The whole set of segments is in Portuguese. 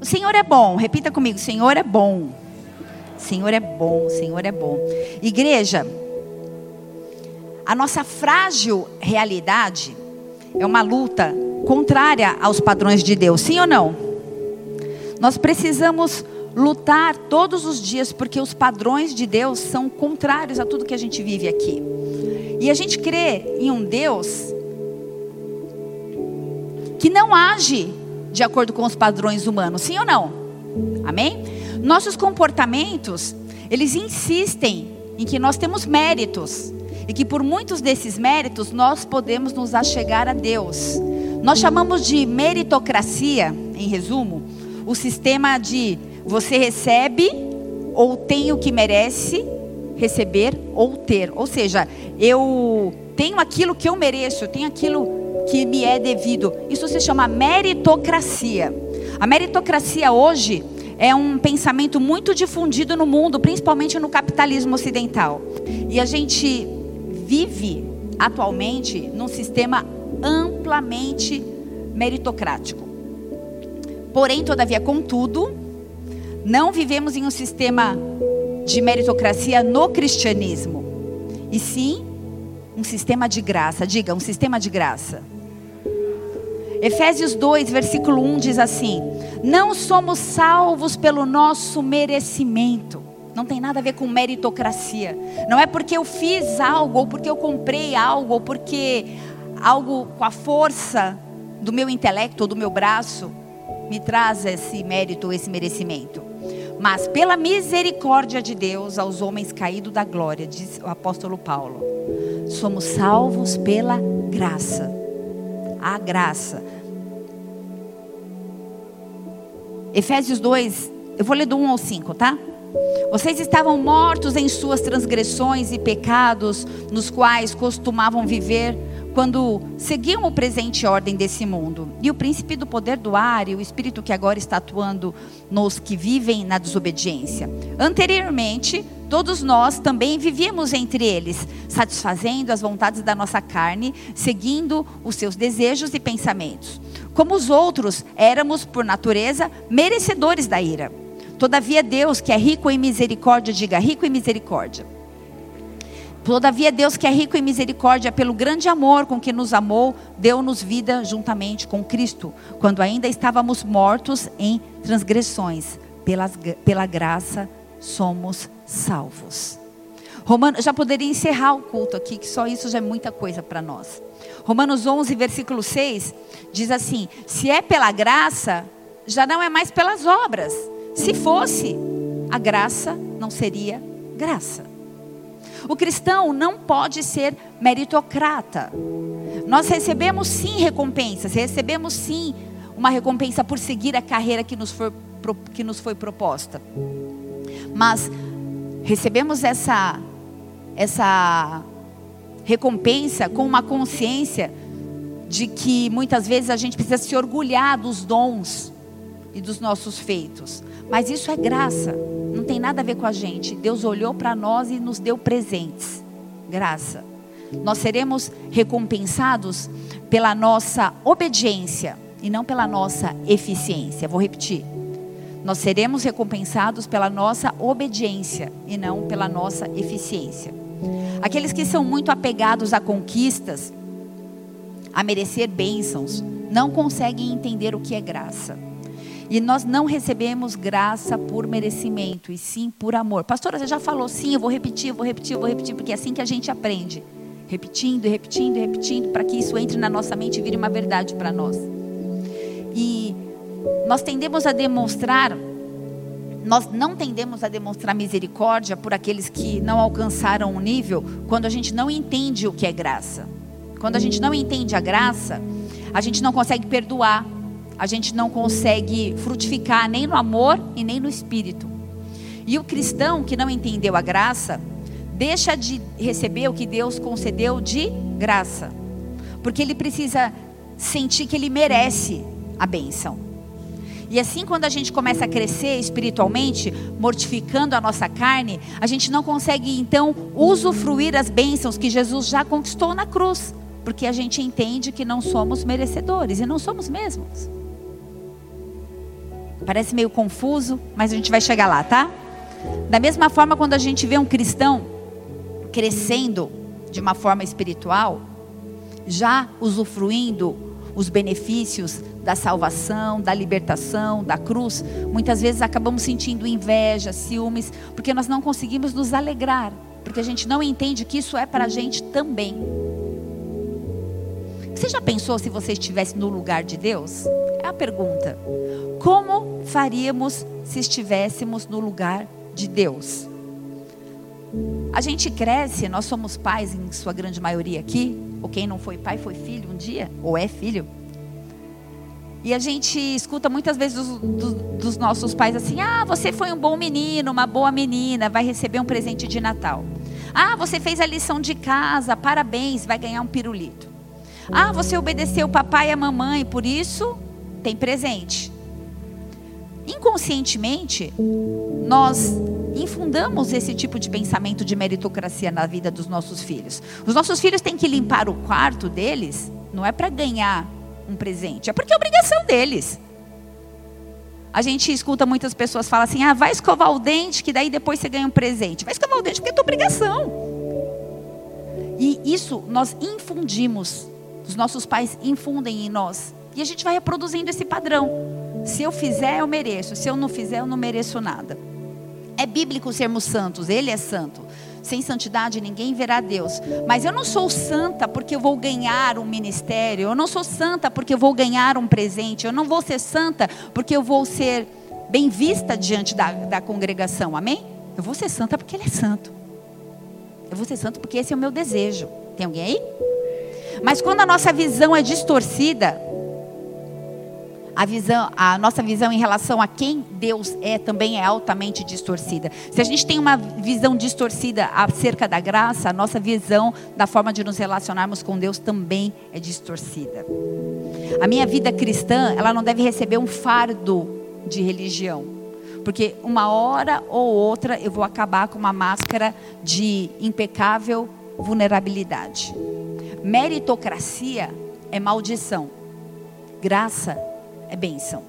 O Senhor é bom. Repita comigo: Senhor é bom. Senhor é bom, Senhor é bom. Igreja, a nossa frágil realidade é uma luta contrária aos padrões de Deus, sim ou não? Nós precisamos lutar todos os dias porque os padrões de Deus são contrários a tudo que a gente vive aqui. E a gente crê em um Deus que não age de acordo com os padrões humanos, sim ou não? Amém? Nossos comportamentos, eles insistem em que nós temos méritos e que por muitos desses méritos nós podemos nos achegar a Deus. Nós chamamos de meritocracia, em resumo, o sistema de você recebe ou tem o que merece receber ou ter. Ou seja, eu tenho aquilo que eu mereço, eu tenho aquilo que me é devido. Isso se chama meritocracia. A meritocracia hoje é um pensamento muito difundido no mundo, principalmente no capitalismo ocidental. E a gente vive atualmente num sistema amplamente meritocrático. Porém, todavia, contudo, não vivemos em um sistema de meritocracia no cristianismo, e sim um sistema de graça. Diga, um sistema de graça. Efésios 2, versículo 1 diz assim: Não somos salvos pelo nosso merecimento. Não tem nada a ver com meritocracia. Não é porque eu fiz algo, ou porque eu comprei algo, ou porque algo com a força do meu intelecto ou do meu braço me traz esse mérito, esse merecimento. Mas pela misericórdia de Deus aos homens caídos da glória, diz o apóstolo Paulo, somos salvos pela graça a graça. Efésios 2, eu vou ler do 1 ao 5, tá? Vocês estavam mortos em suas transgressões e pecados, nos quais costumavam viver quando seguiam o presente ordem desse mundo. E o príncipe do poder do ar e o espírito que agora está atuando nos que vivem na desobediência. Anteriormente, todos nós também vivíamos entre eles, satisfazendo as vontades da nossa carne, seguindo os seus desejos e pensamentos. Como os outros, éramos, por natureza, merecedores da ira. Todavia, Deus, que é rico em misericórdia, diga rico em misericórdia Todavia, Deus que é rico em misericórdia, pelo grande amor com que nos amou, deu-nos vida juntamente com Cristo, quando ainda estávamos mortos em transgressões. Pela, graça somos salvos. Romano, já poderia encerrar o culto aqui, que só isso já é muita coisa para nós. Romanos 11, versículo 6, diz assim: Se é pela graça, já não é mais pelas obras. Se fosse, a graça não seria graça. O cristão não pode ser meritocrata. Nós recebemos sim recompensas, recebemos sim uma recompensa por seguir a carreira que nos foi, que nos foi proposta. Mas recebemos essa, essa recompensa com uma consciência de que muitas vezes a gente precisa se orgulhar dos dons e dos nossos feitos. Mas isso é graça, não tem nada a ver com a gente. Deus olhou para nós e nos deu presentes. Graça. Nós seremos recompensados pela nossa obediência e não pela nossa eficiência. Vou repetir. Nós seremos recompensados pela nossa obediência e não pela nossa eficiência. Aqueles que são muito apegados a conquistas, a merecer bênçãos, não conseguem entender o que é graça. E nós não recebemos graça por merecimento, e sim por amor. Pastora, você já falou sim, eu vou repetir, vou repetir, vou repetir, porque é assim que a gente aprende. Repetindo repetindo repetindo, para que isso entre na nossa mente e vire uma verdade para nós. E nós tendemos a demonstrar, nós não tendemos a demonstrar misericórdia por aqueles que não alcançaram o nível, quando a gente não entende o que é graça. Quando a gente não entende a graça, a gente não consegue perdoar a gente não consegue frutificar nem no amor e nem no espírito. E o cristão que não entendeu a graça, deixa de receber o que Deus concedeu de graça, porque ele precisa sentir que ele merece a bênção. E assim, quando a gente começa a crescer espiritualmente, mortificando a nossa carne, a gente não consegue então usufruir as bênçãos que Jesus já conquistou na cruz, porque a gente entende que não somos merecedores e não somos mesmos. Parece meio confuso, mas a gente vai chegar lá, tá? Da mesma forma, quando a gente vê um cristão crescendo de uma forma espiritual, já usufruindo os benefícios da salvação, da libertação, da cruz, muitas vezes acabamos sentindo inveja, ciúmes, porque nós não conseguimos nos alegrar, porque a gente não entende que isso é para a gente também. Você já pensou se você estivesse no lugar de Deus? A pergunta. Como faríamos se estivéssemos no lugar de Deus? A gente cresce, nós somos pais em sua grande maioria aqui, ou quem não foi pai foi filho um dia, ou é filho. E a gente escuta muitas vezes dos, dos, dos, nossos pais assim: ah, você foi um bom menino, uma boa menina, vai receber um presente de Natal. Ah, você fez a lição de casa, parabéns, vai ganhar um pirulito. Ah, você obedeceu o papai e a mamãe, por isso tem presente. Inconscientemente, nós infundamos esse tipo de pensamento de meritocracia na vida dos nossos filhos. Os nossos filhos têm que limpar o quarto deles, não é para ganhar um presente, é porque é obrigação deles. A gente escuta muitas pessoas falar assim: ah, vai escovar o dente, que daí depois você ganha um presente. Vai escovar o dente porque é tua obrigação. E isso nós infundimos, os nossos pais infundem em nós. E a gente vai reproduzindo esse padrão. Se eu fizer, eu mereço. Se eu não fizer, eu não mereço nada. É bíblico sermos santos, Ele é santo. Sem santidade ninguém verá Deus. Mas eu não sou santa porque eu vou ganhar um ministério. Eu não sou santa porque eu vou ganhar um presente. Eu não vou ser santa porque eu vou ser bem vista diante da, da congregação. Amém? Eu vou ser santa porque Ele é santo. Eu vou ser santo porque esse é o meu desejo. Tem alguém aí? Mas quando a nossa visão é distorcida, a visão, a nossa visão em relação a quem Deus é também é altamente distorcida. Se a gente tem uma visão distorcida acerca da graça, a nossa visão da forma de nos relacionarmos com Deus também é distorcida. A minha vida cristã, ela não deve receber um fardo de religião. Porque uma hora ou outra eu vou acabar com uma máscara de impecável vulnerabilidade. Meritocracia é maldição. Graça é bênção.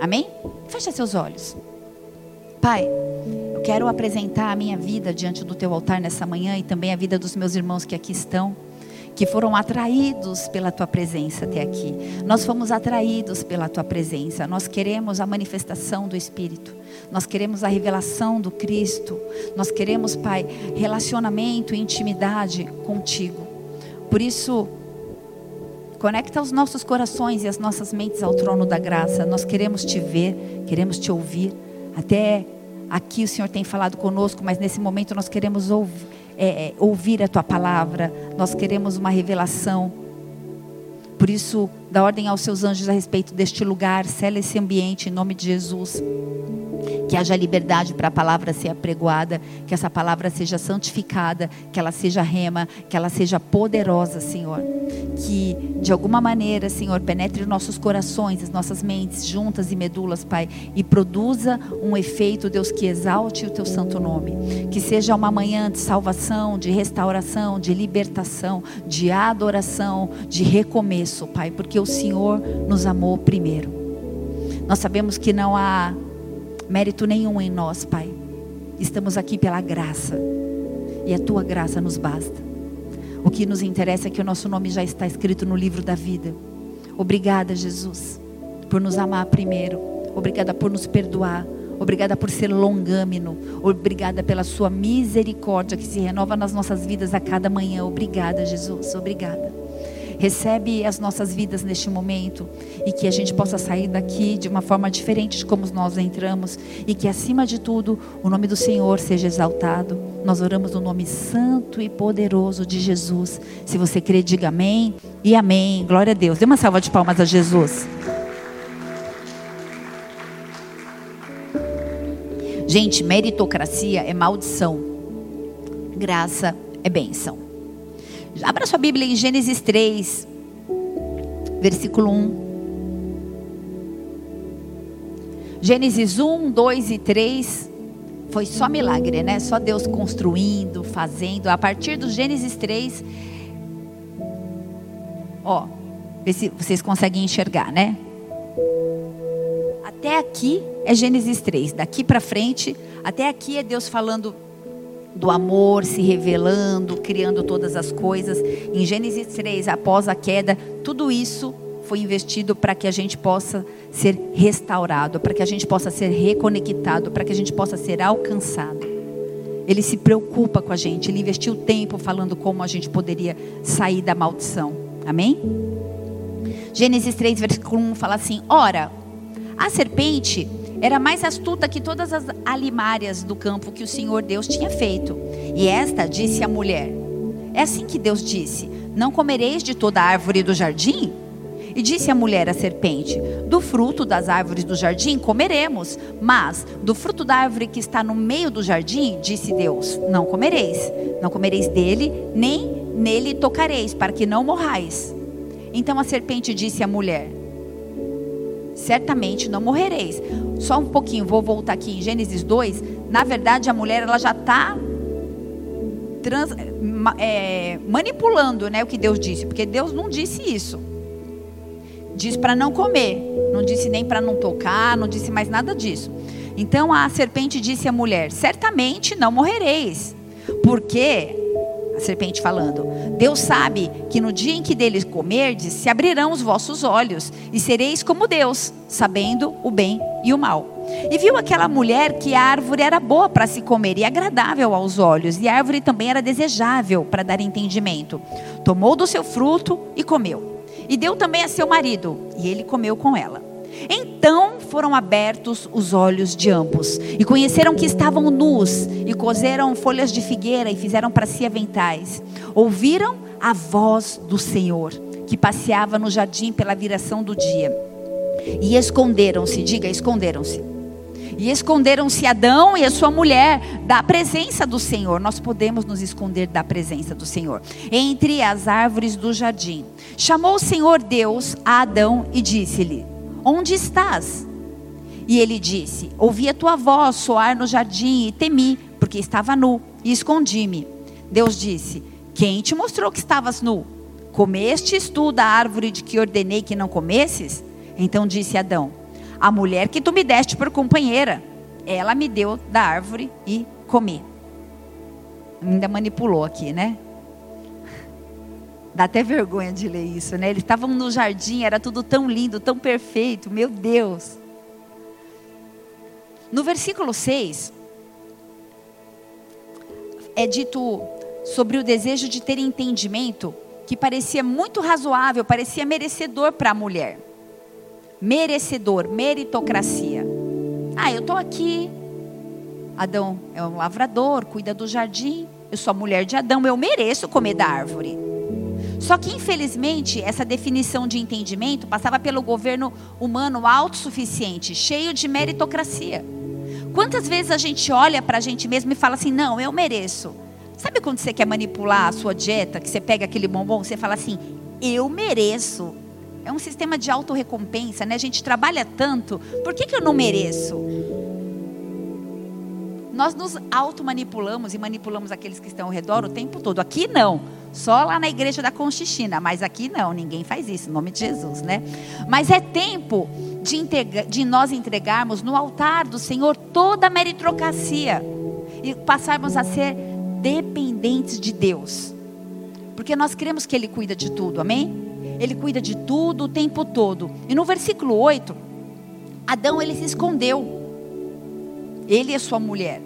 Amém? Fecha seus olhos. Pai, eu quero apresentar a minha vida diante do teu altar nessa manhã e também a vida dos meus irmãos que aqui estão, que foram atraídos pela tua presença até aqui. Nós fomos atraídos pela tua presença. Nós queremos a manifestação do Espírito. Nós queremos a revelação do Cristo. Nós queremos, Pai, relacionamento e intimidade contigo. Por isso, Conecta os nossos corações e as nossas mentes ao trono da graça. Nós queremos te ver, queremos te ouvir. Até aqui o Senhor tem falado conosco, mas nesse momento nós queremos ouvir, é, é, ouvir a tua palavra. Nós queremos uma revelação. Por isso, dá ordem aos seus anjos a respeito deste lugar, sela esse ambiente em nome de Jesus que haja liberdade para a palavra ser apregoada, que essa palavra seja santificada, que ela seja rema, que ela seja poderosa, Senhor. Que de alguma maneira, Senhor, penetre nossos corações, as nossas mentes juntas e medulas, Pai, e produza um efeito, Deus, que exalte o teu santo nome. Que seja uma manhã de salvação, de restauração, de libertação, de adoração, de recomeço, Pai, porque o Senhor nos amou primeiro. Nós sabemos que não há mérito nenhum em nós, Pai. Estamos aqui pela graça. E a tua graça nos basta. O que nos interessa é que o nosso nome já está escrito no livro da vida. Obrigada, Jesus, por nos amar primeiro. Obrigada por nos perdoar. Obrigada por ser longâmino. Obrigada pela sua misericórdia que se renova nas nossas vidas a cada manhã. Obrigada, Jesus. Obrigada. Recebe as nossas vidas neste momento e que a gente possa sair daqui de uma forma diferente de como nós entramos e que acima de tudo o nome do Senhor seja exaltado. Nós oramos no nome santo e poderoso de Jesus. Se você crê, diga amém e amém. Glória a Deus. Dê uma salva de palmas a Jesus. Gente, meritocracia é maldição. Graça é bênção. Abra sua Bíblia em Gênesis 3, versículo 1. Gênesis 1, 2 e 3 foi só milagre, né? Só Deus construindo, fazendo. A partir do Gênesis 3, ó, vê se vocês conseguem enxergar, né? Até aqui é Gênesis 3. Daqui para frente, até aqui é Deus falando do amor se revelando, criando todas as coisas. Em Gênesis 3, após a queda, tudo isso foi investido para que a gente possa ser restaurado, para que a gente possa ser reconectado, para que a gente possa ser alcançado. Ele se preocupa com a gente, ele investiu tempo falando como a gente poderia sair da maldição. Amém? Gênesis 3, versículo 1 fala assim: Ora, a serpente era mais astuta que todas as alimárias do campo que o Senhor Deus tinha feito. E esta disse à mulher: É assim que Deus disse: Não comereis de toda a árvore do jardim? E disse a mulher à serpente: Do fruto das árvores do jardim comeremos, mas do fruto da árvore que está no meio do jardim, disse Deus: Não comereis, não comereis dele, nem nele tocareis, para que não morrais. Então a serpente disse à mulher: Certamente não morrereis. Só um pouquinho, vou voltar aqui em Gênesis 2. Na verdade, a mulher ela já está é, manipulando né, o que Deus disse, porque Deus não disse isso. Diz para não comer, não disse nem para não tocar, não disse mais nada disso. Então a serpente disse à mulher: Certamente não morrereis, porque a serpente falando: Deus sabe que no dia em que deles comerdes, se abrirão os vossos olhos e sereis como Deus, sabendo o bem e o mal. E viu aquela mulher que a árvore era boa para se comer e agradável aos olhos, e a árvore também era desejável para dar entendimento. Tomou do seu fruto e comeu. E deu também a seu marido, e ele comeu com ela. Então foram abertos os olhos de ambos, e conheceram que estavam nus, e cozeram folhas de figueira e fizeram para si aventais. Ouviram a voz do Senhor, que passeava no jardim pela viração do dia. E esconderam-se, diga, esconderam-se e esconderam-se Adão e a sua mulher da presença do Senhor. Nós podemos nos esconder da presença do Senhor. Entre as árvores do jardim. Chamou o Senhor Deus a Adão e disse-lhe: Onde estás? E ele disse: Ouvi a tua voz soar no jardim e temi, porque estava nu, e escondi-me. Deus disse: Quem te mostrou que estavas nu? Comestes tu da árvore de que ordenei que não comesses? Então disse Adão: a mulher que tu me deste por companheira, ela me deu da árvore e comi. Ainda manipulou aqui, né? Dá até vergonha de ler isso, né? Eles estavam no jardim, era tudo tão lindo, tão perfeito, meu Deus. No versículo 6, é dito sobre o desejo de ter entendimento que parecia muito razoável, parecia merecedor para a mulher merecedor, meritocracia. Ah, eu estou aqui. Adão é um lavrador, cuida do jardim. Eu sou a mulher de Adão, eu mereço comer da árvore. Só que, infelizmente, essa definição de entendimento passava pelo governo humano autossuficiente, cheio de meritocracia. Quantas vezes a gente olha para a gente mesmo e fala assim: não, eu mereço. Sabe quando você quer manipular a sua dieta, que você pega aquele bombom, você fala assim: eu mereço. É um sistema de autorrecompensa, né? A gente trabalha tanto, por que, que eu não mereço? Nós nos automanipulamos e manipulamos aqueles que estão ao redor o tempo todo. Aqui não, só lá na igreja da Conchichina, mas aqui não, ninguém faz isso, em nome de Jesus, né? Mas é tempo de, de nós entregarmos no altar do Senhor toda a meritocracia e passarmos a ser dependentes de Deus. Porque nós cremos que Ele cuida de tudo, amém? Ele cuida de tudo o tempo todo. E no versículo 8, Adão ele se escondeu. Ele e sua mulher.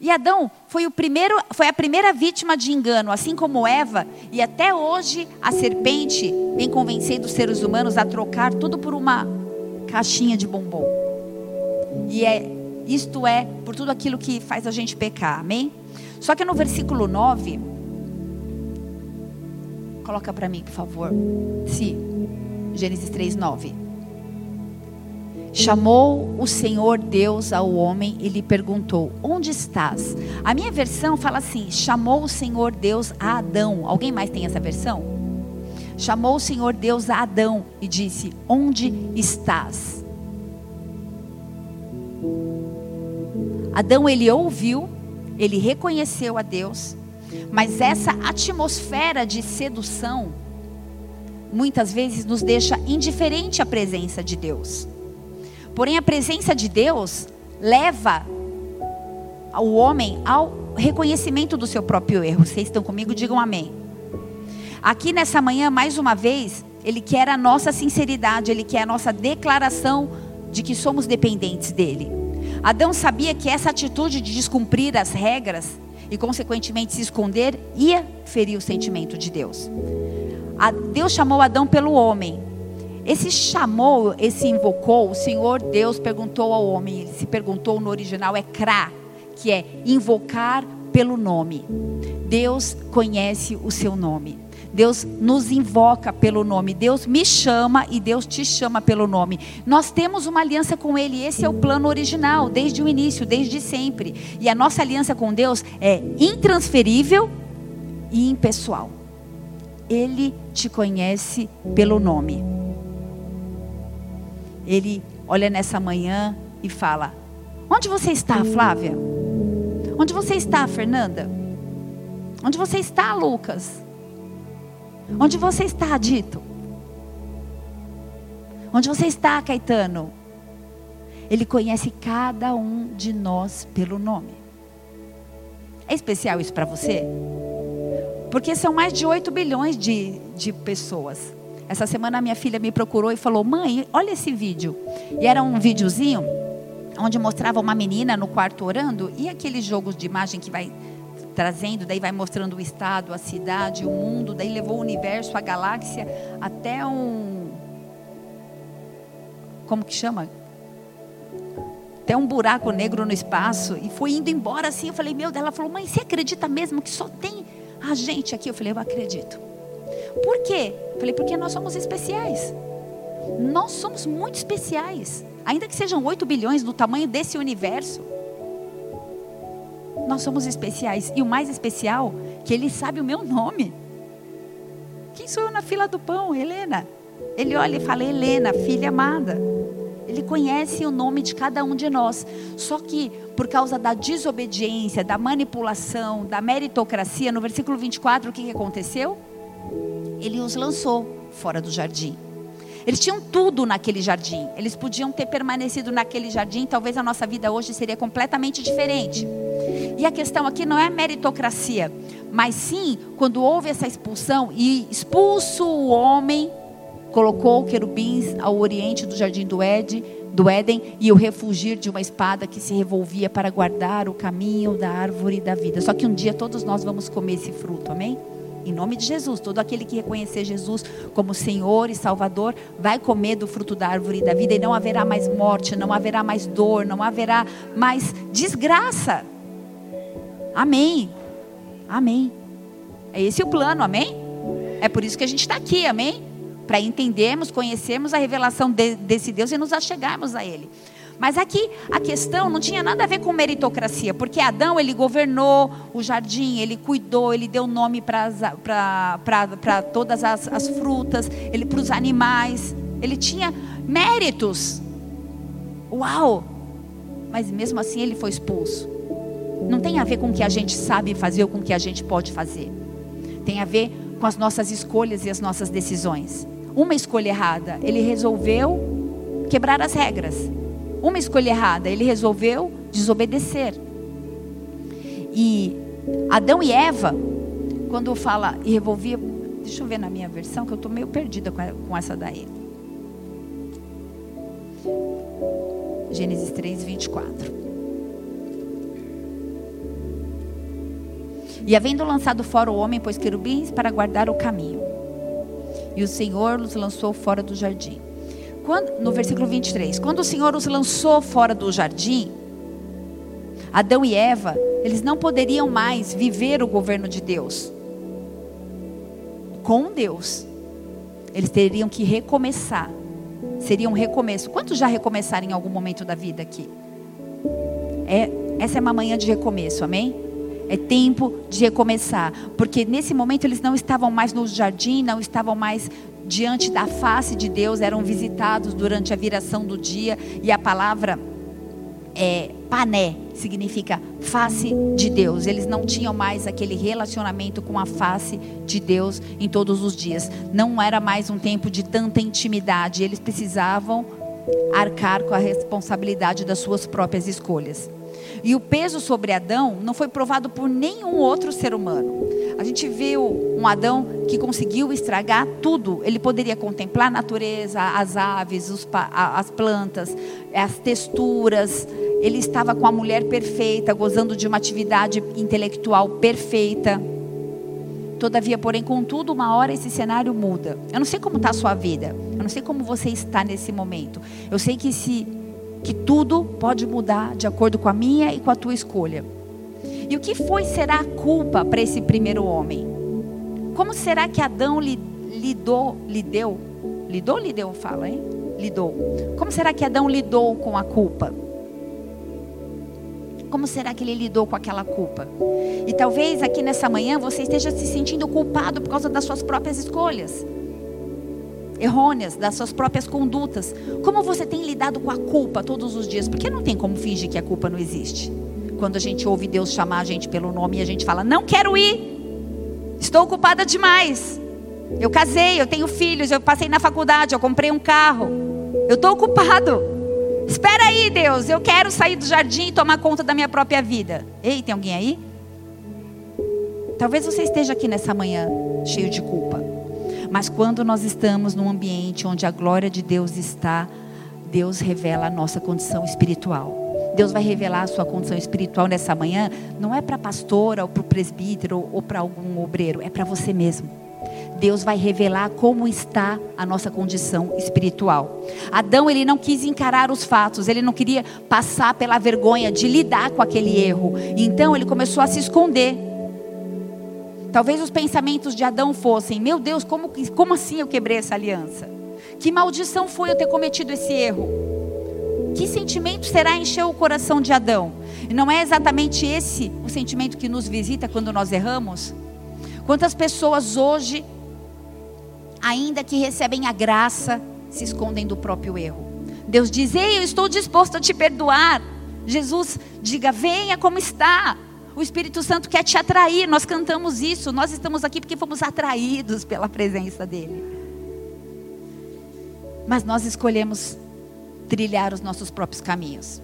E Adão foi, o primeiro, foi a primeira vítima de engano, assim como Eva, e até hoje a serpente vem convencendo os seres humanos a trocar tudo por uma caixinha de bombom. E é, isto é por tudo aquilo que faz a gente pecar, amém? Só que no versículo 9, Coloca para mim, por favor. Sim. Gênesis 3, 9. Chamou o Senhor Deus ao homem e lhe perguntou: Onde estás? A minha versão fala assim: Chamou o Senhor Deus a Adão. Alguém mais tem essa versão? Chamou o Senhor Deus a Adão e disse: Onde estás? Adão ele ouviu, ele reconheceu a Deus, mas essa atmosfera de sedução muitas vezes nos deixa indiferente à presença de Deus. Porém, a presença de Deus leva o homem ao reconhecimento do seu próprio erro. Vocês estão comigo? Digam amém. Aqui nessa manhã, mais uma vez, ele quer a nossa sinceridade, ele quer a nossa declaração de que somos dependentes dele. Adão sabia que essa atitude de descumprir as regras e, consequentemente, se esconder ia ferir o sentimento de Deus. Deus chamou Adão pelo homem. Esse chamou, esse invocou, o Senhor Deus perguntou ao homem, ele se perguntou no original, é crá, que é invocar pelo nome. Deus conhece o seu nome. Deus nos invoca pelo nome. Deus me chama e Deus te chama pelo nome. Nós temos uma aliança com Ele. Esse é o plano original, desde o início, desde sempre. E a nossa aliança com Deus é intransferível e impessoal. Ele te conhece pelo nome. Ele olha nessa manhã e fala: Onde você está, Flávia? Onde você está, Fernanda? Onde você está, Lucas? Onde você está, Dito? Onde você está, Caetano? Ele conhece cada um de nós pelo nome. É especial isso para você? Porque são mais de 8 bilhões de, de pessoas. Essa semana minha filha me procurou e falou: Mãe, olha esse vídeo. E era um videozinho onde mostrava uma menina no quarto orando e aqueles jogos de imagem que vai trazendo, daí vai mostrando o estado, a cidade, o mundo, daí levou o universo, a galáxia, até um. Como que chama? Até um buraco negro no espaço. E foi indo embora assim. Eu falei, meu, ela falou, mãe, você acredita mesmo que só tem a gente aqui? Eu falei, eu acredito. Por quê? Falei, porque nós somos especiais. Nós somos muito especiais. Ainda que sejam 8 bilhões do tamanho desse universo. Nós somos especiais. E o mais especial, que Ele sabe o meu nome. Quem sou eu na fila do pão? Helena. Ele olha e fala, Helena, filha amada. Ele conhece o nome de cada um de nós. Só que, por causa da desobediência, da manipulação, da meritocracia, no versículo 24, o que aconteceu? Ele os lançou fora do jardim. Eles tinham tudo naquele jardim. Eles podiam ter permanecido naquele jardim, talvez a nossa vida hoje seria completamente diferente. E a questão aqui não é meritocracia, mas sim quando houve essa expulsão e expulso o homem, colocou querubins ao oriente do jardim do, do Éden e o refugir de uma espada que se revolvia para guardar o caminho da árvore da vida. Só que um dia todos nós vamos comer esse fruto, amém? Em nome de Jesus, todo aquele que reconhecer Jesus como Senhor e Salvador vai comer do fruto da árvore da vida e não haverá mais morte, não haverá mais dor, não haverá mais desgraça. Amém. Amém. É esse o plano, amém? É por isso que a gente está aqui, amém? Para entendermos, conhecermos a revelação de, desse Deus e nos achegarmos a Ele. Mas aqui a questão não tinha nada a ver com meritocracia, porque Adão ele governou o jardim, ele cuidou, ele deu nome para todas as, as frutas, ele para os animais, ele tinha méritos. Uau! Mas mesmo assim ele foi expulso. Não tem a ver com o que a gente sabe fazer ou com o que a gente pode fazer. Tem a ver com as nossas escolhas e as nossas decisões. Uma escolha errada, ele resolveu quebrar as regras uma escolha errada, ele resolveu desobedecer. E Adão e Eva, quando fala e revolvia, deixa eu ver na minha versão que eu estou meio perdida com essa daí. Gênesis 3, 24. E havendo lançado fora o homem, pôs querubins para guardar o caminho. E o Senhor os lançou fora do jardim. Quando, no versículo 23, quando o Senhor os lançou fora do jardim, Adão e Eva, eles não poderiam mais viver o governo de Deus. Com Deus. Eles teriam que recomeçar. Seria um recomeço. Quantos já recomeçaram em algum momento da vida aqui? É, essa é uma manhã de recomeço, amém? É tempo de recomeçar. Porque nesse momento eles não estavam mais no jardim, não estavam mais diante da face de Deus, eram visitados durante a viração do dia, e a palavra é, pané significa face de Deus. Eles não tinham mais aquele relacionamento com a face de Deus em todos os dias. Não era mais um tempo de tanta intimidade. Eles precisavam arcar com a responsabilidade das suas próprias escolhas. E o peso sobre Adão não foi provado por nenhum outro ser humano. A gente viu um Adão que conseguiu estragar tudo. Ele poderia contemplar a natureza, as aves, os, as plantas, as texturas. Ele estava com a mulher perfeita, gozando de uma atividade intelectual perfeita. Todavia, porém, contudo, uma hora esse cenário muda. Eu não sei como está a sua vida. Eu não sei como você está nesse momento. Eu sei que se que tudo pode mudar de acordo com a minha e com a tua escolha. E o que foi será a culpa para esse primeiro homem? Como será que Adão lidou, lidou, lidou, lidou, fala, hein? Lidou. Como será que Adão lidou com a culpa? Como será que ele lidou com aquela culpa? E talvez aqui nessa manhã você esteja se sentindo culpado por causa das suas próprias escolhas errôneas, das suas próprias condutas. Como você tem lidado com a culpa todos os dias? Porque não tem como fingir que a culpa não existe. Quando a gente ouve Deus chamar a gente pelo nome e a gente fala: Não quero ir, estou ocupada demais. Eu casei, eu tenho filhos, eu passei na faculdade, eu comprei um carro. Eu estou ocupado. Espera aí, Deus, eu quero sair do jardim e tomar conta da minha própria vida. Ei, tem alguém aí? Talvez você esteja aqui nessa manhã cheio de culpa. Mas quando nós estamos num ambiente onde a glória de Deus está, Deus revela a nossa condição espiritual. Deus vai revelar a sua condição espiritual nessa manhã, não é para pastora ou para o presbítero ou para algum obreiro, é para você mesmo. Deus vai revelar como está a nossa condição espiritual. Adão, ele não quis encarar os fatos, ele não queria passar pela vergonha de lidar com aquele erro. Então ele começou a se esconder. Talvez os pensamentos de Adão fossem: Meu Deus, como, como assim eu quebrei essa aliança? Que maldição foi eu ter cometido esse erro? Que sentimento será encher o coração de Adão? Não é exatamente esse o sentimento que nos visita quando nós erramos? Quantas pessoas hoje, ainda que recebem a graça, se escondem do próprio erro? Deus diz: Ei, eu estou disposto a te perdoar. Jesus, diga: Venha como está. O Espírito Santo quer te atrair. Nós cantamos isso. Nós estamos aqui porque fomos atraídos pela presença dEle. Mas nós escolhemos trilhar os nossos próprios caminhos.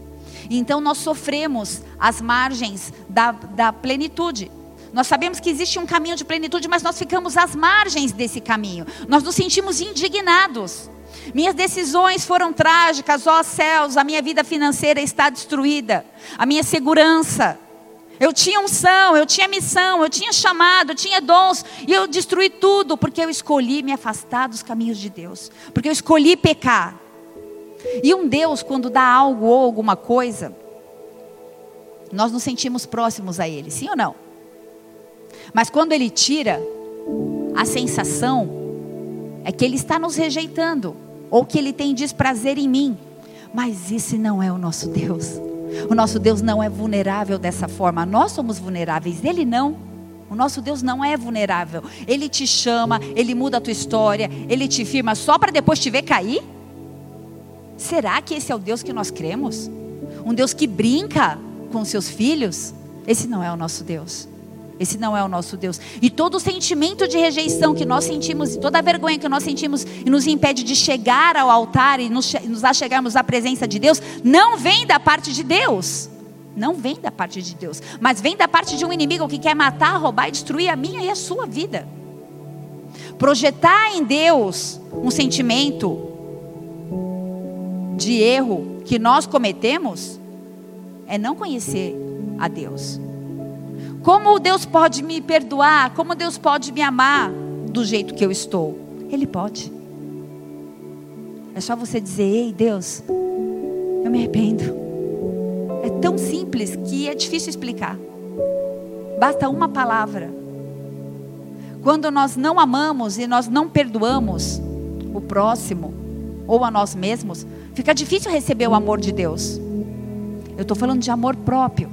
Então nós sofremos as margens da, da plenitude. Nós sabemos que existe um caminho de plenitude, mas nós ficamos às margens desse caminho. Nós nos sentimos indignados. Minhas decisões foram trágicas, ó céus, a minha vida financeira está destruída, a minha segurança eu tinha unção, eu tinha missão, eu tinha chamado, eu tinha dons, e eu destruí tudo porque eu escolhi me afastar dos caminhos de Deus, porque eu escolhi pecar. E um Deus, quando dá algo ou alguma coisa, nós nos sentimos próximos a Ele, sim ou não? Mas quando Ele tira, a sensação é que Ele está nos rejeitando, ou que Ele tem desprazer em mim. Mas esse não é o nosso Deus. O nosso Deus não é vulnerável dessa forma. Nós somos vulneráveis, ele não. O nosso Deus não é vulnerável. Ele te chama, ele muda a tua história, ele te firma só para depois te ver cair? Será que esse é o Deus que nós cremos? Um Deus que brinca com seus filhos? Esse não é o nosso Deus. Esse não é o nosso Deus. E todo o sentimento de rejeição que nós sentimos, toda a vergonha que nós sentimos e nos impede de chegar ao altar e nos, nos achegarmos à presença de Deus, não vem da parte de Deus. Não vem da parte de Deus, mas vem da parte de um inimigo que quer matar, roubar e destruir a minha e a sua vida. Projetar em Deus um sentimento de erro que nós cometemos é não conhecer a Deus. Como Deus pode me perdoar? Como Deus pode me amar do jeito que eu estou? Ele pode. É só você dizer: Ei, Deus, eu me arrependo. É tão simples que é difícil explicar. Basta uma palavra. Quando nós não amamos e nós não perdoamos o próximo ou a nós mesmos, fica difícil receber o amor de Deus. Eu estou falando de amor próprio.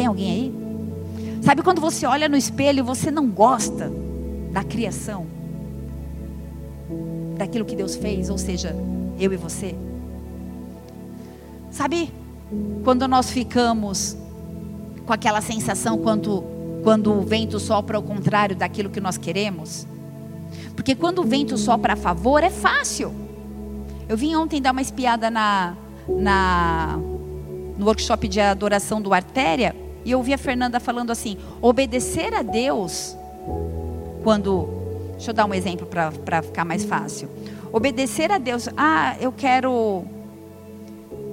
Tem alguém aí? Sabe quando você olha no espelho e você não gosta da criação? Daquilo que Deus fez, ou seja, eu e você? Sabe quando nós ficamos com aquela sensação quando, quando o vento sopra ao contrário daquilo que nós queremos? Porque quando o vento sopra a favor é fácil. Eu vim ontem dar uma espiada na, na no workshop de adoração do Artéria e eu ouvi a Fernanda falando assim: obedecer a Deus quando. Deixa eu dar um exemplo para ficar mais fácil. Obedecer a Deus. Ah, eu quero.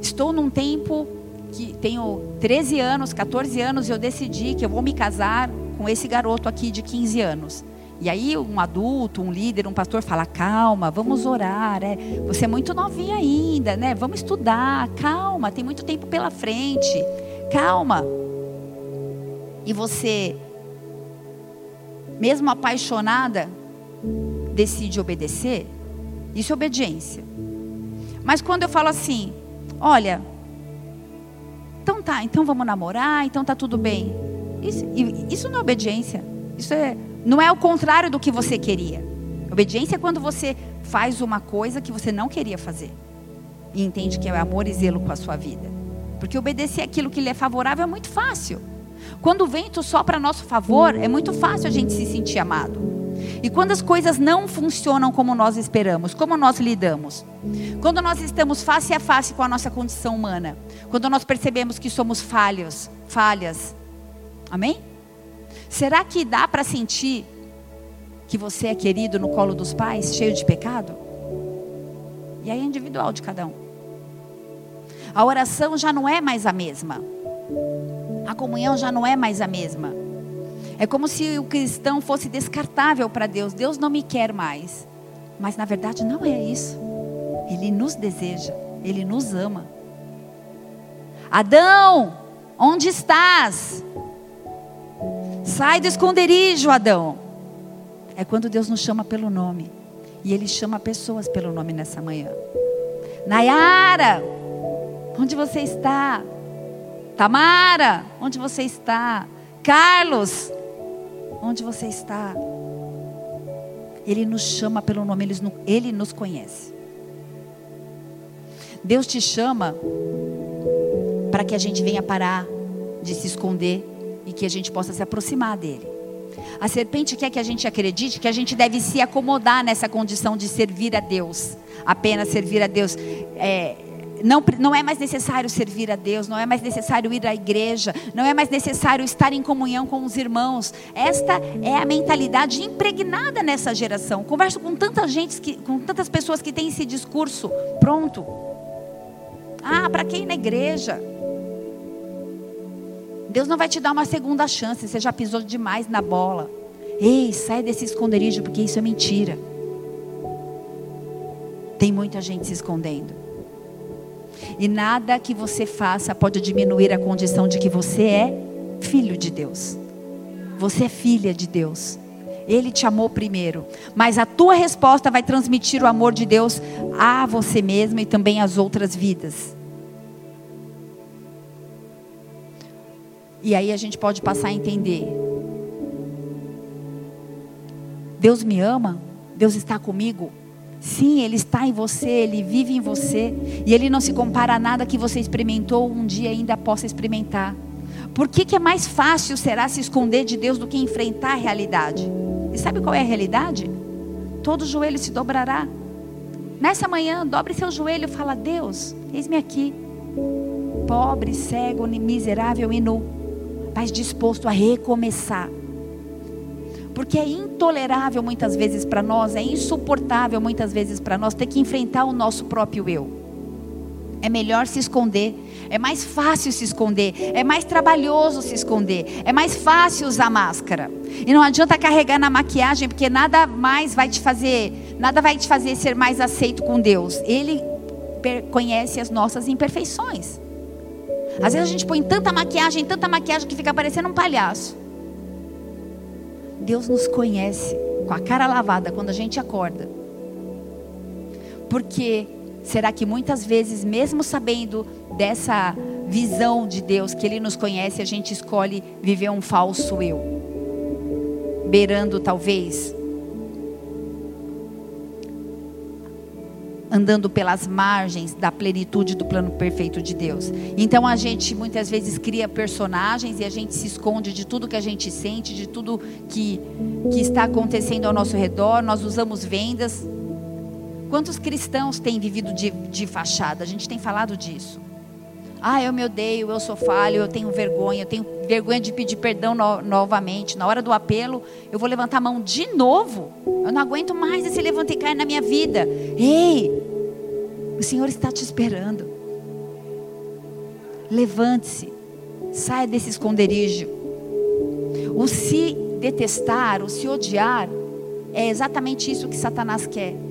Estou num tempo que tenho 13 anos, 14 anos, e eu decidi que eu vou me casar com esse garoto aqui de 15 anos. E aí um adulto, um líder, um pastor fala: "Calma, vamos orar, é, você é muito novinha ainda, né? Vamos estudar, calma, tem muito tempo pela frente. Calma". E você mesmo apaixonada decide obedecer? Isso é obediência. Mas quando eu falo assim: "Olha, então tá, então vamos namorar, então tá tudo bem". Isso, isso não é obediência. Isso é não é o contrário do que você queria. Obediência é quando você faz uma coisa que você não queria fazer. E entende que é amor e zelo com a sua vida. Porque obedecer aquilo que lhe é favorável é muito fácil. Quando o vento sopra a nosso favor, é muito fácil a gente se sentir amado. E quando as coisas não funcionam como nós esperamos, como nós lidamos? Quando nós estamos face a face com a nossa condição humana, quando nós percebemos que somos falhos, falhas. Amém? Será que dá para sentir que você é querido no colo dos pais, cheio de pecado? E aí é individual de cada um. A oração já não é mais a mesma. Comunhão já não é mais a mesma. É como se o cristão fosse descartável para Deus. Deus não me quer mais. Mas na verdade não é isso. Ele nos deseja, ele nos ama. Adão, onde estás? Sai do esconderijo, Adão. É quando Deus nos chama pelo nome. E Ele chama pessoas pelo nome nessa manhã. Nayara, onde você está? Tamara, onde você está? Carlos, onde você está? Ele nos chama pelo nome, ele, ele nos conhece. Deus te chama para que a gente venha parar de se esconder e que a gente possa se aproximar dele. A serpente quer que a gente acredite que a gente deve se acomodar nessa condição de servir a Deus, apenas servir a Deus. É, não, não é mais necessário servir a Deus, não é mais necessário ir à igreja, não é mais necessário estar em comunhão com os irmãos. Esta é a mentalidade impregnada nessa geração. Converso com gente, que, com tantas pessoas que têm esse discurso pronto. Ah, para quem na igreja? Deus não vai te dar uma segunda chance, você já pisou demais na bola. Ei, sai desse esconderijo, porque isso é mentira. Tem muita gente se escondendo. E nada que você faça pode diminuir a condição de que você é filho de Deus. Você é filha de Deus. Ele te amou primeiro. Mas a tua resposta vai transmitir o amor de Deus a você mesmo e também às outras vidas. E aí a gente pode passar a entender. Deus me ama, Deus está comigo. Sim, Ele está em você, Ele vive em você. E Ele não se compara a nada que você experimentou um dia ainda possa experimentar. Por que, que é mais fácil será se esconder de Deus do que enfrentar a realidade? E sabe qual é a realidade? Todo joelho se dobrará. Nessa manhã, dobre seu joelho e fala: Deus, eis-me aqui, pobre, cego, miserável e nu mas disposto a recomeçar. Porque é intolerável muitas vezes para nós, é insuportável muitas vezes para nós ter que enfrentar o nosso próprio eu. É melhor se esconder, é mais fácil se esconder, é mais trabalhoso se esconder, é mais fácil usar máscara. E não adianta carregar na maquiagem, porque nada mais vai te fazer, nada vai te fazer ser mais aceito com Deus. Ele conhece as nossas imperfeições. Às vezes a gente põe tanta maquiagem, tanta maquiagem que fica parecendo um palhaço. Deus nos conhece com a cara lavada quando a gente acorda. Porque será que muitas vezes, mesmo sabendo dessa visão de Deus, que Ele nos conhece, a gente escolhe viver um falso eu, beirando talvez andando pelas margens da plenitude do plano perfeito de Deus. Então a gente muitas vezes cria personagens e a gente se esconde de tudo que a gente sente, de tudo que, que está acontecendo ao nosso redor. Nós usamos vendas. Quantos cristãos têm vivido de, de fachada? A gente tem falado disso. Ah, eu me odeio, eu sou falho, eu tenho vergonha, eu tenho vergonha de pedir perdão no, novamente. Na hora do apelo, eu vou levantar a mão de novo. Eu não aguento mais esse levanta e cai na minha vida. Ei, o Senhor está te esperando. Levante-se, saia desse esconderijo. O se detestar, o se odiar, é exatamente isso que Satanás quer.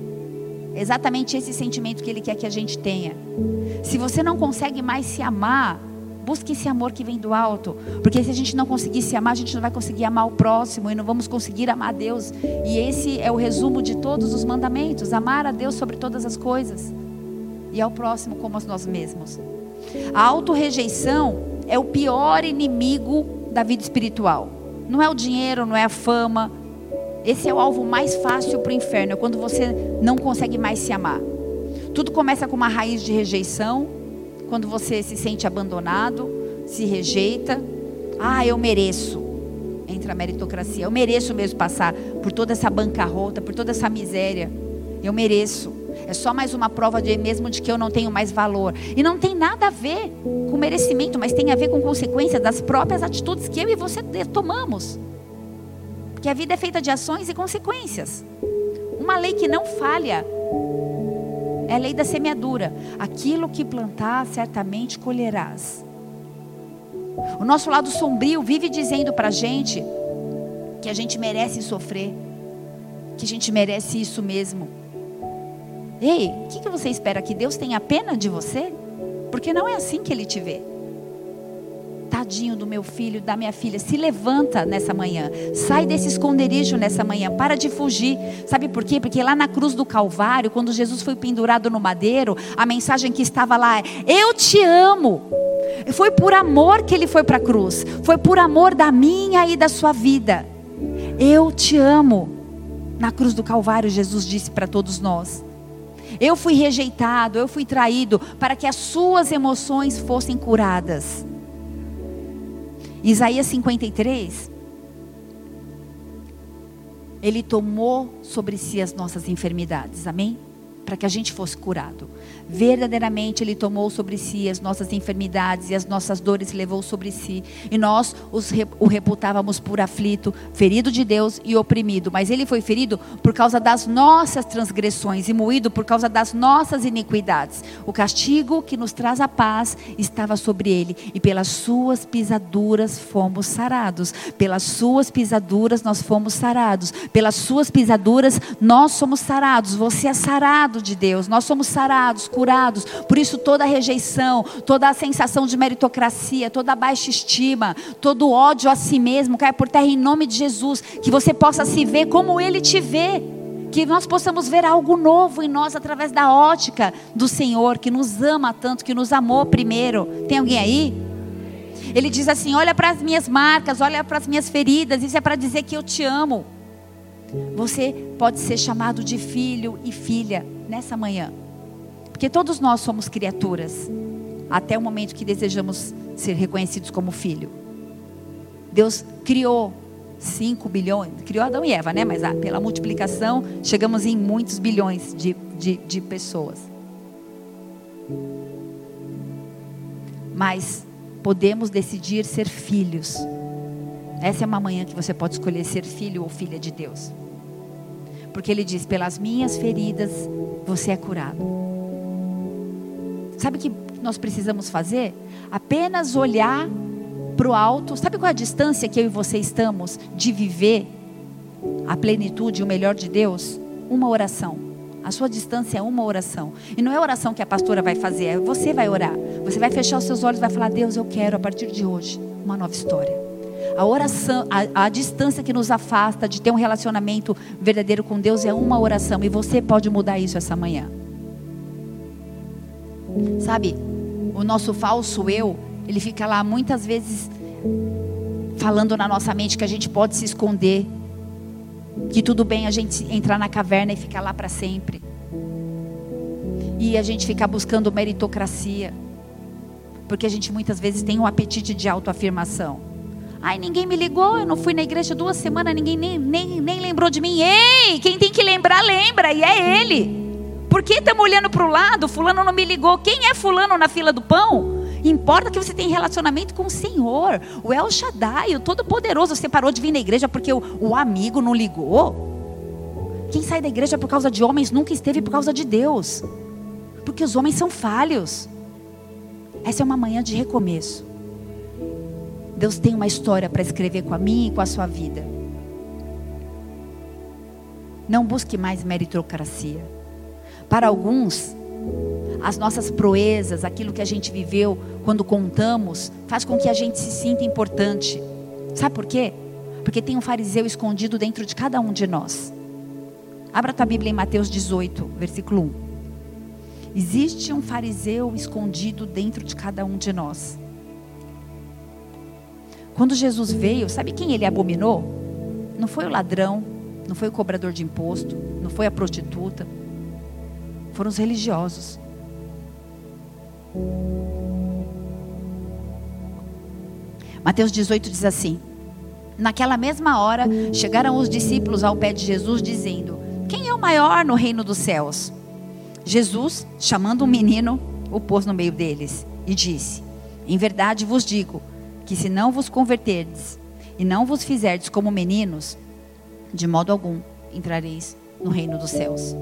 Exatamente esse sentimento que ele quer que a gente tenha. Se você não consegue mais se amar, busque esse amor que vem do alto. Porque se a gente não conseguir se amar, a gente não vai conseguir amar o próximo e não vamos conseguir amar a Deus. E esse é o resumo de todos os mandamentos: amar a Deus sobre todas as coisas e ao próximo como a nós mesmos. A autorrejeição é o pior inimigo da vida espiritual. Não é o dinheiro, não é a fama. Esse é o alvo mais fácil para o inferno, é quando você não consegue mais se amar. Tudo começa com uma raiz de rejeição, quando você se sente abandonado, se rejeita. Ah, eu mereço. Entra a meritocracia. Eu mereço mesmo passar por toda essa bancarrota, por toda essa miséria. Eu mereço. É só mais uma prova de mesmo de que eu não tenho mais valor. E não tem nada a ver com merecimento, mas tem a ver com consequência das próprias atitudes que eu e você tomamos. Porque a vida é feita de ações e consequências. Uma lei que não falha é a lei da semeadura. Aquilo que plantar, certamente colherás. O nosso lado sombrio vive dizendo para a gente que a gente merece sofrer, que a gente merece isso mesmo. Ei, o que, que você espera? Que Deus tenha pena de você? Porque não é assim que Ele te vê. Tadinho do meu filho, da minha filha, se levanta nessa manhã, sai desse esconderijo nessa manhã, para de fugir. Sabe por quê? Porque lá na cruz do Calvário, quando Jesus foi pendurado no madeiro, a mensagem que estava lá é: Eu te amo. Foi por amor que ele foi para a cruz, foi por amor da minha e da sua vida. Eu te amo. Na cruz do Calvário, Jesus disse para todos nós. Eu fui rejeitado, eu fui traído, para que as suas emoções fossem curadas. Isaías 53. Ele tomou sobre si as nossas enfermidades, amém? Para que a gente fosse curado. Verdadeiramente Ele tomou sobre si as nossas enfermidades e as nossas dores levou sobre si. E nós os, o reputávamos por aflito, ferido de Deus e oprimido. Mas Ele foi ferido por causa das nossas transgressões e moído por causa das nossas iniquidades. O castigo que nos traz a paz estava sobre Ele. E pelas Suas pisaduras fomos sarados. Pelas Suas pisaduras nós fomos sarados. Pelas Suas pisaduras nós somos sarados. Você é sarado de Deus. Nós somos sarados curados. Por isso, toda rejeição, toda a sensação de meritocracia, toda a baixa estima, todo o ódio a si mesmo cai por terra em nome de Jesus. Que você possa se ver como Ele te vê. Que nós possamos ver algo novo em nós através da ótica do Senhor, que nos ama tanto, que nos amou primeiro. Tem alguém aí? Ele diz assim: Olha para as minhas marcas, olha para as minhas feridas. Isso é para dizer que eu te amo. Você pode ser chamado de filho e filha nessa manhã. Porque todos nós somos criaturas, até o momento que desejamos ser reconhecidos como filho. Deus criou 5 bilhões, criou Adão e Eva, né? Mas ah, pela multiplicação chegamos em muitos bilhões de, de, de pessoas. Mas podemos decidir ser filhos. Essa é uma manhã que você pode escolher ser filho ou filha de Deus. Porque Ele diz: pelas minhas feridas você é curado. Sabe o que nós precisamos fazer? Apenas olhar para o alto. Sabe qual é a distância que eu e você estamos de viver a plenitude o melhor de Deus? Uma oração. A sua distância é uma oração. E não é a oração que a pastora vai fazer, é você vai orar. Você vai fechar os seus olhos e vai falar: Deus, eu quero a partir de hoje uma nova história. A oração, a, a, distância que nos afasta de ter um relacionamento verdadeiro com Deus é uma oração. E você pode mudar isso essa manhã. Sabe, o nosso falso eu, ele fica lá muitas vezes falando na nossa mente que a gente pode se esconder, que tudo bem a gente entrar na caverna e ficar lá para sempre. E a gente ficar buscando meritocracia. Porque a gente muitas vezes tem um apetite de autoafirmação. Ai, ninguém me ligou, eu não fui na igreja duas semanas, ninguém nem, nem, nem lembrou de mim. Ei, quem tem que lembrar, lembra, e é ele. Por que estamos olhando para o lado? Fulano não me ligou. Quem é fulano na fila do pão? Importa que você tenha relacionamento com o Senhor, o El Shaddai, o Todo-Poderoso. Você parou de vir na igreja porque o, o amigo não ligou? Quem sai da igreja por causa de homens nunca esteve por causa de Deus. Porque os homens são falhos. Essa é uma manhã de recomeço. Deus tem uma história para escrever com a minha e com a sua vida. Não busque mais meritocracia. Para alguns, as nossas proezas, aquilo que a gente viveu quando contamos, faz com que a gente se sinta importante. Sabe por quê? Porque tem um fariseu escondido dentro de cada um de nós. Abra tua Bíblia em Mateus 18, versículo 1. Existe um fariseu escondido dentro de cada um de nós. Quando Jesus veio, sabe quem ele abominou? Não foi o ladrão, não foi o cobrador de imposto, não foi a prostituta, foram os religiosos. Mateus 18 diz assim: Naquela mesma hora chegaram os discípulos ao pé de Jesus, dizendo: Quem é o maior no reino dos céus? Jesus, chamando um menino, o pôs no meio deles e disse: Em verdade vos digo que se não vos converterdes e não vos fizerdes como meninos, de modo algum entrareis no reino dos céus.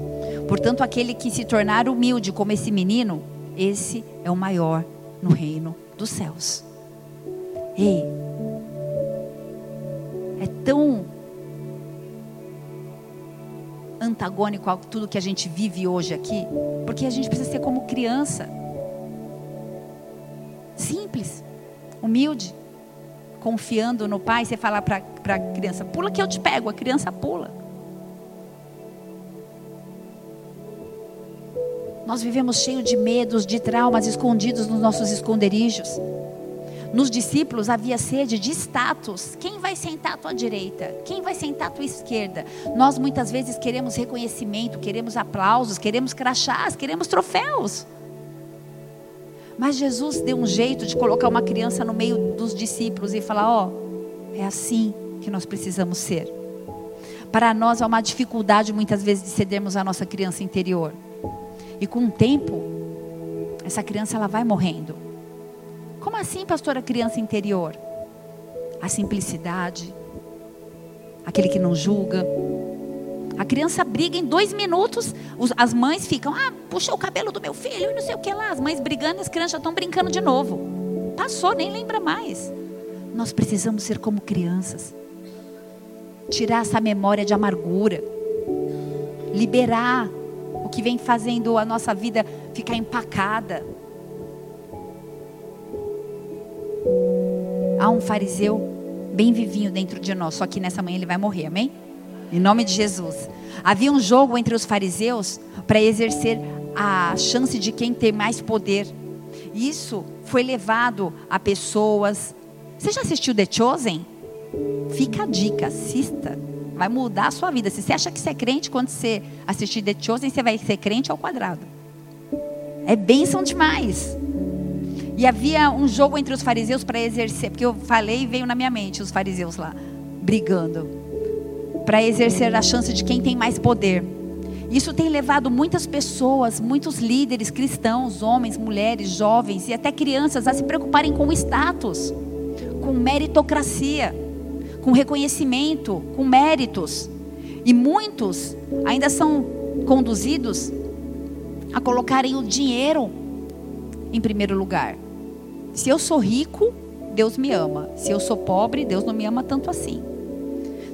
Portanto, aquele que se tornar humilde como esse menino, esse é o maior no reino dos céus. Ei, é tão antagônico a tudo que a gente vive hoje aqui, porque a gente precisa ser como criança. Simples, humilde, confiando no pai. Você fala para a criança: pula que eu te pego, a criança pula. Nós vivemos cheio de medos, de traumas escondidos nos nossos esconderijos. Nos discípulos havia sede de status. Quem vai sentar à tua direita? Quem vai sentar à tua esquerda? Nós muitas vezes queremos reconhecimento, queremos aplausos, queremos crachás, queremos troféus. Mas Jesus deu um jeito de colocar uma criança no meio dos discípulos e falar: Ó, oh, é assim que nós precisamos ser. Para nós é uma dificuldade muitas vezes de cedermos a nossa criança interior. E com o tempo, essa criança ela vai morrendo. Como assim, pastora, criança interior? A simplicidade, aquele que não julga. A criança briga em dois minutos, as mães ficam, ah, puxa o cabelo do meu filho e não sei o que lá. As mães brigando as crianças já estão brincando de novo. Passou, nem lembra mais. Nós precisamos ser como crianças. Tirar essa memória de amargura. Liberar o que vem fazendo a nossa vida ficar empacada. Há um fariseu bem vivinho dentro de nós, só que nessa manhã ele vai morrer, amém? Em nome de Jesus. Havia um jogo entre os fariseus para exercer a chance de quem tem mais poder. Isso foi levado a pessoas. Você já assistiu The Chosen? Fica a dica, assista. Vai mudar a sua vida. Se você acha que você é crente, quando você assistir The Chosen, você vai ser crente ao quadrado. É bênção demais. E havia um jogo entre os fariseus para exercer, porque eu falei e veio na minha mente os fariseus lá, brigando, para exercer a chance de quem tem mais poder. Isso tem levado muitas pessoas, muitos líderes cristãos, homens, mulheres, jovens e até crianças a se preocuparem com o status, com meritocracia com reconhecimento, com méritos. E muitos ainda são conduzidos a colocarem o dinheiro em primeiro lugar. Se eu sou rico, Deus me ama. Se eu sou pobre, Deus não me ama tanto assim.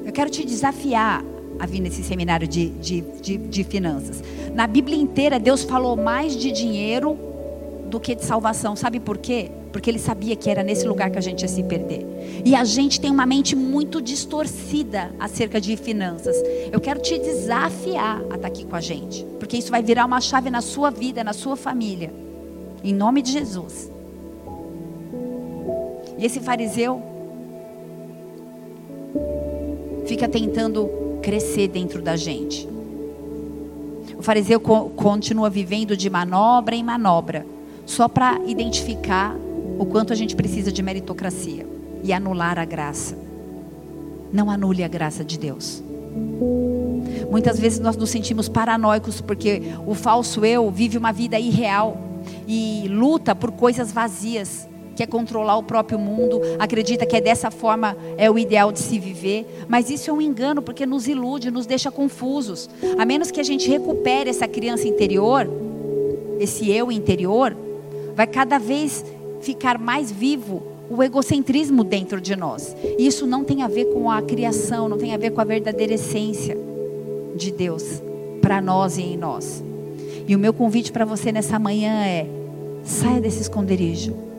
Eu quero te desafiar a vir nesse seminário de, de, de, de finanças. Na Bíblia inteira, Deus falou mais de dinheiro do que de salvação. Sabe por quê? Porque ele sabia que era nesse lugar que a gente ia se perder. E a gente tem uma mente muito distorcida acerca de finanças. Eu quero te desafiar a estar aqui com a gente, porque isso vai virar uma chave na sua vida, na sua família. Em nome de Jesus. E esse fariseu fica tentando crescer dentro da gente. O fariseu continua vivendo de manobra em manobra só para identificar o quanto a gente precisa de meritocracia e anular a graça. Não anule a graça de Deus. Muitas vezes nós nos sentimos paranoicos porque o falso eu vive uma vida irreal e luta por coisas vazias quer controlar o próprio mundo, acredita que é dessa forma é o ideal de se viver, mas isso é um engano porque nos ilude, nos deixa confusos. A menos que a gente recupere essa criança interior, esse eu interior, vai cada vez ficar mais vivo o egocentrismo dentro de nós. E isso não tem a ver com a criação, não tem a ver com a verdadeira essência de Deus para nós e em nós. E o meu convite para você nessa manhã é: saia desse esconderijo.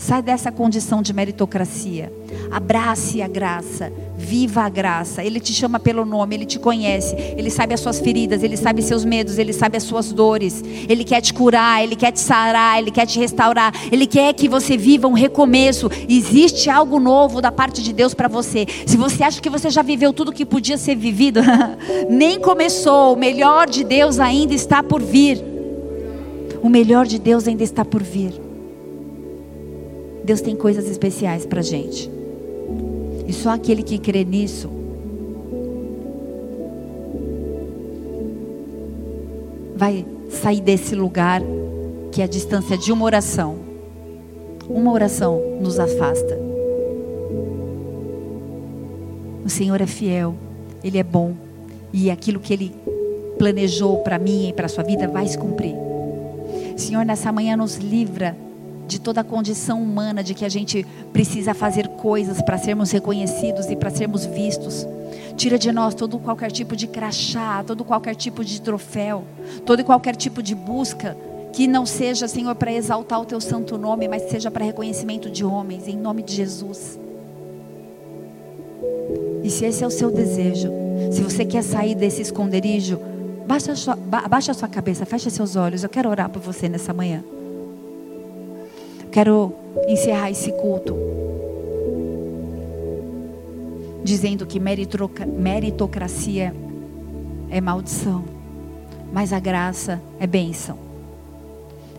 Sai dessa condição de meritocracia. Abrace a graça. Viva a graça. Ele te chama pelo nome, ele te conhece. Ele sabe as suas feridas, ele sabe seus medos, ele sabe as suas dores. Ele quer te curar, ele quer te sarar, ele quer te restaurar. Ele quer que você viva um recomeço. Existe algo novo da parte de Deus para você. Se você acha que você já viveu tudo que podia ser vivido, nem começou. O melhor de Deus ainda está por vir. O melhor de Deus ainda está por vir. Deus tem coisas especiais para gente. E só aquele que crê nisso vai sair desse lugar que é a distância de uma oração. Uma oração nos afasta. O Senhor é fiel, Ele é bom e aquilo que Ele planejou para mim e para a sua vida vai se cumprir. Senhor, nessa manhã nos livra de toda a condição humana de que a gente precisa fazer coisas para sermos reconhecidos e para sermos vistos. Tira de nós todo qualquer tipo de crachá, todo qualquer tipo de troféu, todo qualquer tipo de busca que não seja, Senhor, para exaltar o teu santo nome, mas seja para reconhecimento de homens, em nome de Jesus. E se esse é o seu desejo, se você quer sair desse esconderijo, baixa a sua, baixa a sua cabeça, fecha seus olhos. Eu quero orar por você nessa manhã. Quero encerrar esse culto dizendo que meritocracia é maldição, mas a graça é bênção.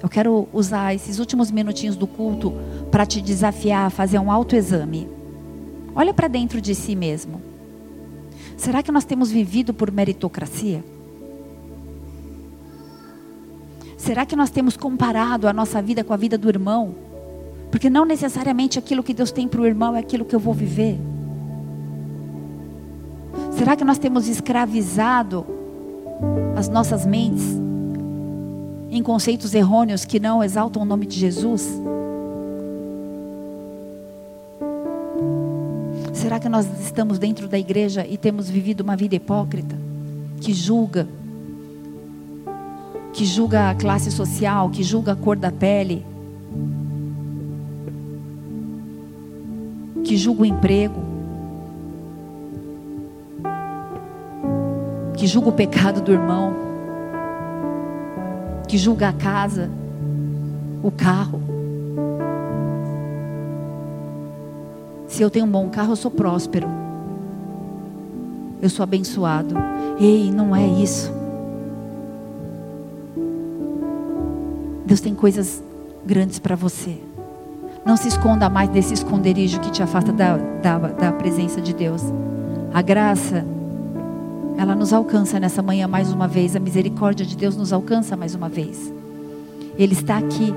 Eu quero usar esses últimos minutinhos do culto para te desafiar a fazer um autoexame. Olha para dentro de si mesmo. Será que nós temos vivido por meritocracia? Será que nós temos comparado a nossa vida com a vida do irmão? Porque não necessariamente aquilo que Deus tem para o irmão é aquilo que eu vou viver. Será que nós temos escravizado as nossas mentes em conceitos errôneos que não exaltam o nome de Jesus? Será que nós estamos dentro da igreja e temos vivido uma vida hipócrita, que julga, que julga a classe social, que julga a cor da pele, que julga o emprego, que julga o pecado do irmão, que julga a casa, o carro. Se eu tenho um bom carro, eu sou próspero. Eu sou abençoado. Ei, não é isso. Deus tem coisas grandes para você. Não se esconda mais desse esconderijo que te afasta da, da, da presença de Deus. A graça, ela nos alcança nessa manhã mais uma vez. A misericórdia de Deus nos alcança mais uma vez. Ele está aqui.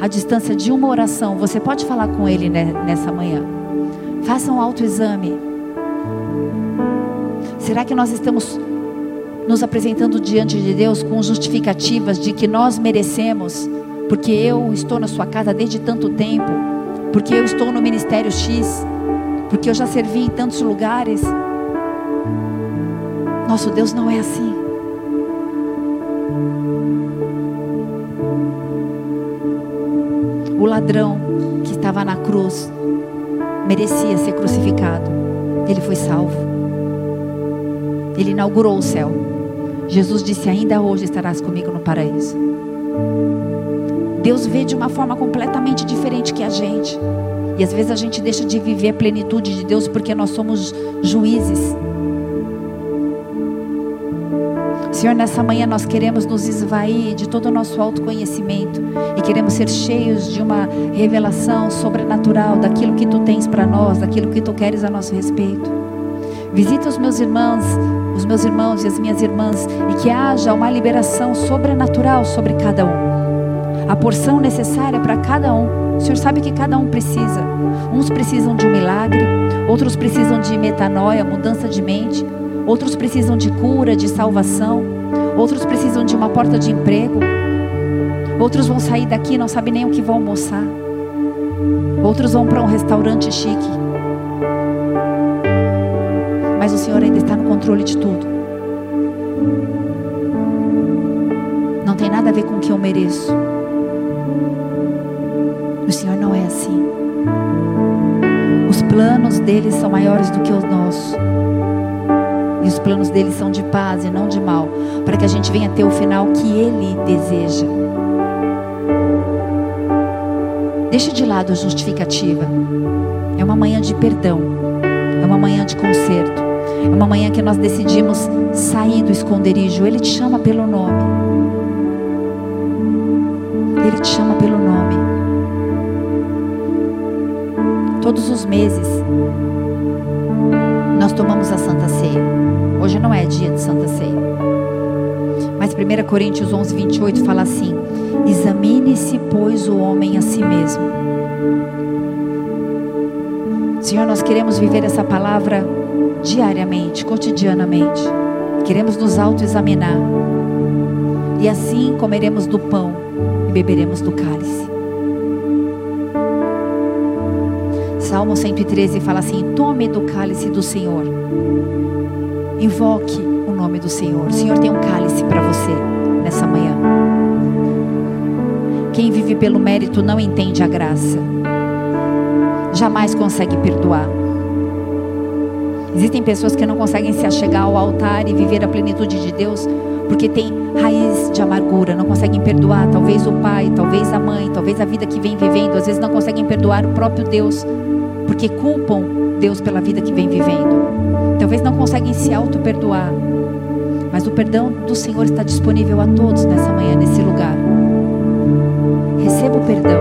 A distância de uma oração. Você pode falar com Ele nessa manhã. Faça um autoexame. Será que nós estamos nos apresentando diante de Deus com justificativas de que nós merecemos, porque eu estou na sua casa desde tanto tempo, porque eu estou no ministério X, porque eu já servi em tantos lugares. Nosso Deus não é assim. O ladrão que estava na cruz merecia ser crucificado. Ele foi salvo. Ele inaugurou o céu. Jesus disse: Ainda hoje estarás comigo no paraíso. Deus vê de uma forma completamente diferente que a gente. E às vezes a gente deixa de viver a plenitude de Deus porque nós somos juízes. Senhor, nessa manhã nós queremos nos esvair de todo o nosso autoconhecimento e queremos ser cheios de uma revelação sobrenatural daquilo que tu tens para nós, daquilo que tu queres a nosso respeito. Visita os meus irmãos, os meus irmãos e as minhas irmãs, e que haja uma liberação sobrenatural sobre cada um. A porção necessária para cada um. O Senhor sabe que cada um precisa. Uns precisam de um milagre, outros precisam de metanoia, mudança de mente, outros precisam de cura, de salvação, outros precisam de uma porta de emprego. Outros vão sair daqui não sabem nem o que vão almoçar. Outros vão para um restaurante chique. Mas o Senhor ainda está no controle de tudo. Não tem nada a ver com o que eu mereço. O Senhor não é assim. Os planos dele são maiores do que os nossos. E os planos dele são de paz e não de mal, para que a gente venha ter o final que ele deseja. Deixa de lado a justificativa. É uma manhã de perdão. É uma manhã de conserto. É uma manhã que nós decidimos sair do esconderijo. Ele te chama pelo nome. Ele te chama pelo nome. Todos os meses nós tomamos a Santa Ceia. Hoje não é dia de Santa Ceia. Mas 1 Coríntios 11, 28 fala assim: Examine-se, pois, o homem a si mesmo. Senhor, nós queremos viver essa palavra diariamente, cotidianamente. Queremos nos autoexaminar. E assim comeremos do pão e beberemos do cálice. Salmo 113 fala assim: Tome do cálice do Senhor. Invoque o nome do Senhor. O Senhor tem um cálice para você nessa manhã. Quem vive pelo mérito não entende a graça. Jamais consegue perdoar. Existem pessoas que não conseguem se achegar ao altar e viver a plenitude de Deus porque tem raiz de amargura, não conseguem perdoar, talvez o pai, talvez a mãe, talvez a vida que vem vivendo, às vezes não conseguem perdoar o próprio Deus, porque culpam Deus pela vida que vem vivendo. Talvez não conseguem se auto-perdoar, mas o perdão do Senhor está disponível a todos nessa manhã, nesse lugar. Receba o perdão.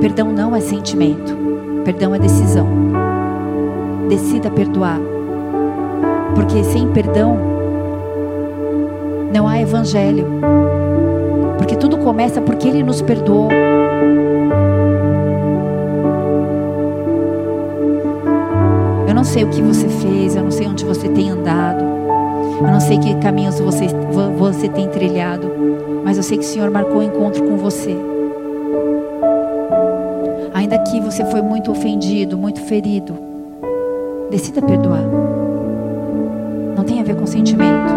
Perdão não é sentimento, perdão é decisão. Decida perdoar, porque sem perdão não há evangelho, porque tudo começa porque Ele nos perdoou. Eu não sei o que você fez, eu não sei onde você tem andado, eu não sei que caminhos você, você tem trilhado, mas eu sei que o Senhor marcou o encontro com você. Ainda que você foi muito ofendido, muito ferido, decida perdoar. Não tem a ver com sentimento.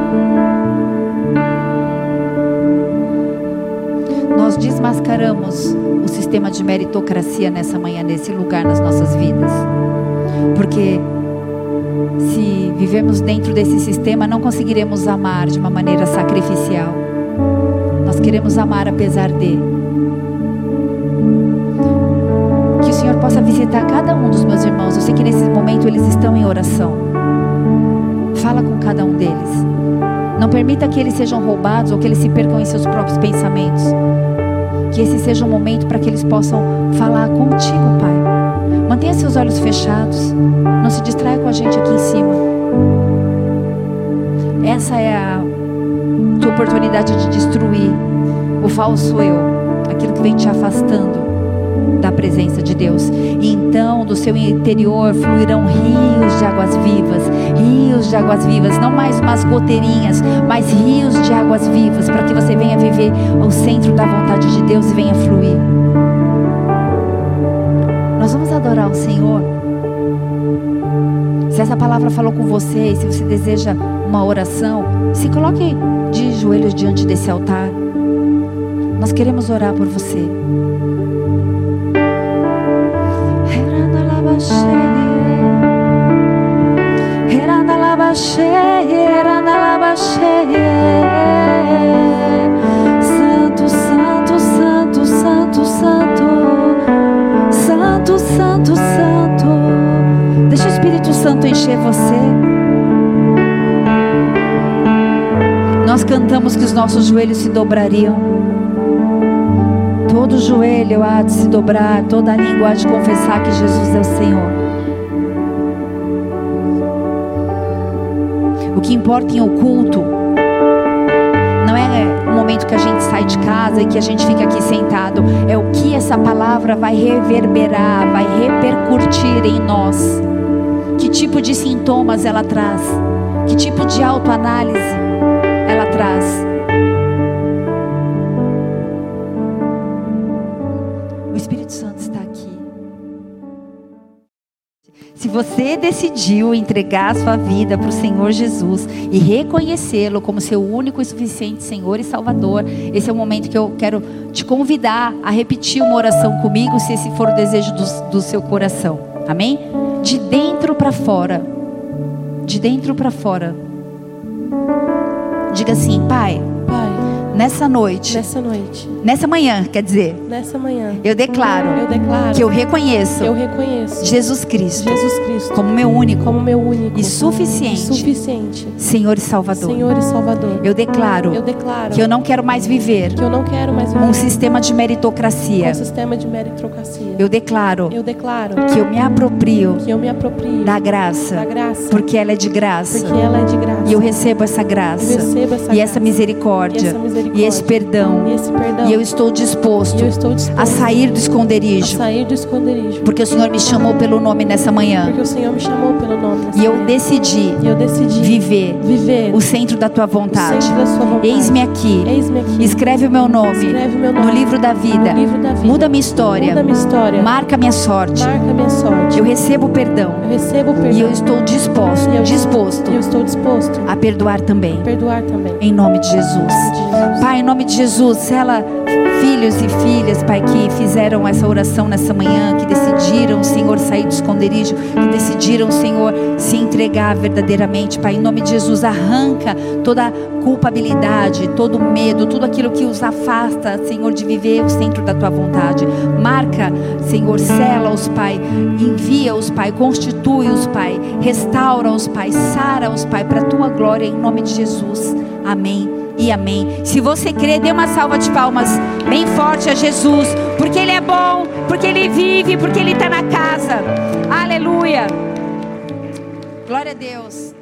Nós desmascaramos o sistema de meritocracia nessa manhã, nesse lugar nas nossas vidas. Porque se vivemos dentro desse sistema, não conseguiremos amar de uma maneira sacrificial. Nós queremos amar apesar de. Visitar cada um dos meus irmãos. Eu sei que nesse momento eles estão em oração. Fala com cada um deles. Não permita que eles sejam roubados ou que eles se percam em seus próprios pensamentos. Que esse seja um momento para que eles possam falar contigo, Pai. Mantenha seus olhos fechados. Não se distraia com a gente aqui em cima. Essa é a tua oportunidade de destruir o falso eu, aquilo que vem te afastando da presença de Deus. E então do seu interior fluirão rios de águas vivas, rios de águas vivas, não mais umas goteirinhas, mas rios de águas vivas, para que você venha viver ao centro da vontade de Deus e venha fluir. Nós vamos adorar o Senhor. Se essa palavra falou com você, se você deseja uma oração, se coloque de joelhos diante desse altar. Nós queremos orar por você. Santo, santo, santo, santo, santo, santo, santo, santo. Deixa o Espírito Santo encher você. Nós cantamos que os nossos joelhos se dobrariam. Todo joelho há de se dobrar, toda língua há de confessar que Jesus é o Senhor. O que importa em oculto não é o momento que a gente sai de casa e que a gente fica aqui sentado, é o que essa palavra vai reverberar, vai repercutir em nós. Que tipo de sintomas ela traz? Que tipo de autoanálise você decidiu entregar a sua vida para o Senhor Jesus e reconhecê-lo como seu único e suficiente Senhor e Salvador, esse é o momento que eu quero te convidar a repetir uma oração comigo, se esse for o desejo do, do seu coração. Amém? De dentro para fora. De dentro para fora. Diga assim, Pai. Nessa noite, nessa noite, nessa manhã, quer dizer, nessa manhã, eu declaro eu declaro que eu reconheço eu reconheço Jesus Cristo Jesus Cristo como meu único como meu único e suficiente suficiente Senhor e Salvador. Senhor e Salvador. Eu declaro Eu declaro que eu não quero mais viver que eu não quero mais viver um sistema de meritocracia. um sistema de meritocracia. Eu declaro Eu declaro que eu me aproprio que eu me aproprio da da graça, graça, porque ela é de graça. porque ela é de graça. E eu recebo essa Eu graça recebo essa e essa graça, misericórdia e essa misericórdia, e esse perdão. e esse perdão. E eu estou disposto eu estou disposto a sair do a esconderijo, sair do esconderijo. porque o Senhor me chamou pelo nome nessa manhã Porque o Senhor me chamou pelo nome. e eu decidi eu decidi viver viver o centro da tua vontade. vontade. Eis-me aqui. Eis-me aqui. Escreve o meu nome Escreve meu no nome livro da vida. no livro da vida. Muda minha história. Muda minha história. Marca minha sorte. Marca minha sorte. Eu recebo perdão Eu recebo perdão. e eu estou disposto, eu- disposto eu estou disposto a perdoar também. a perdoar também. Em nome. De Jesus. Pai, em nome de Jesus, sela filhos e filhas, Pai, que fizeram essa oração nessa manhã, que decidiram, Senhor, sair do esconderijo, que decidiram, Senhor, se entregar verdadeiramente, Pai, em nome de Jesus, arranca toda culpabilidade, todo medo, tudo aquilo que os afasta, Senhor, de viver o centro da tua vontade. Marca, Senhor, sela-os, Pai, envia-os, Pai, constitui-os, Pai, restaura-os, Pai, sara-os, Pai, para a tua glória, em nome de Jesus. Amém e amém. Se você crê, dê uma salva de palmas bem forte a Jesus, porque Ele é bom, porque Ele vive, porque Ele está na casa. Aleluia. Glória a Deus.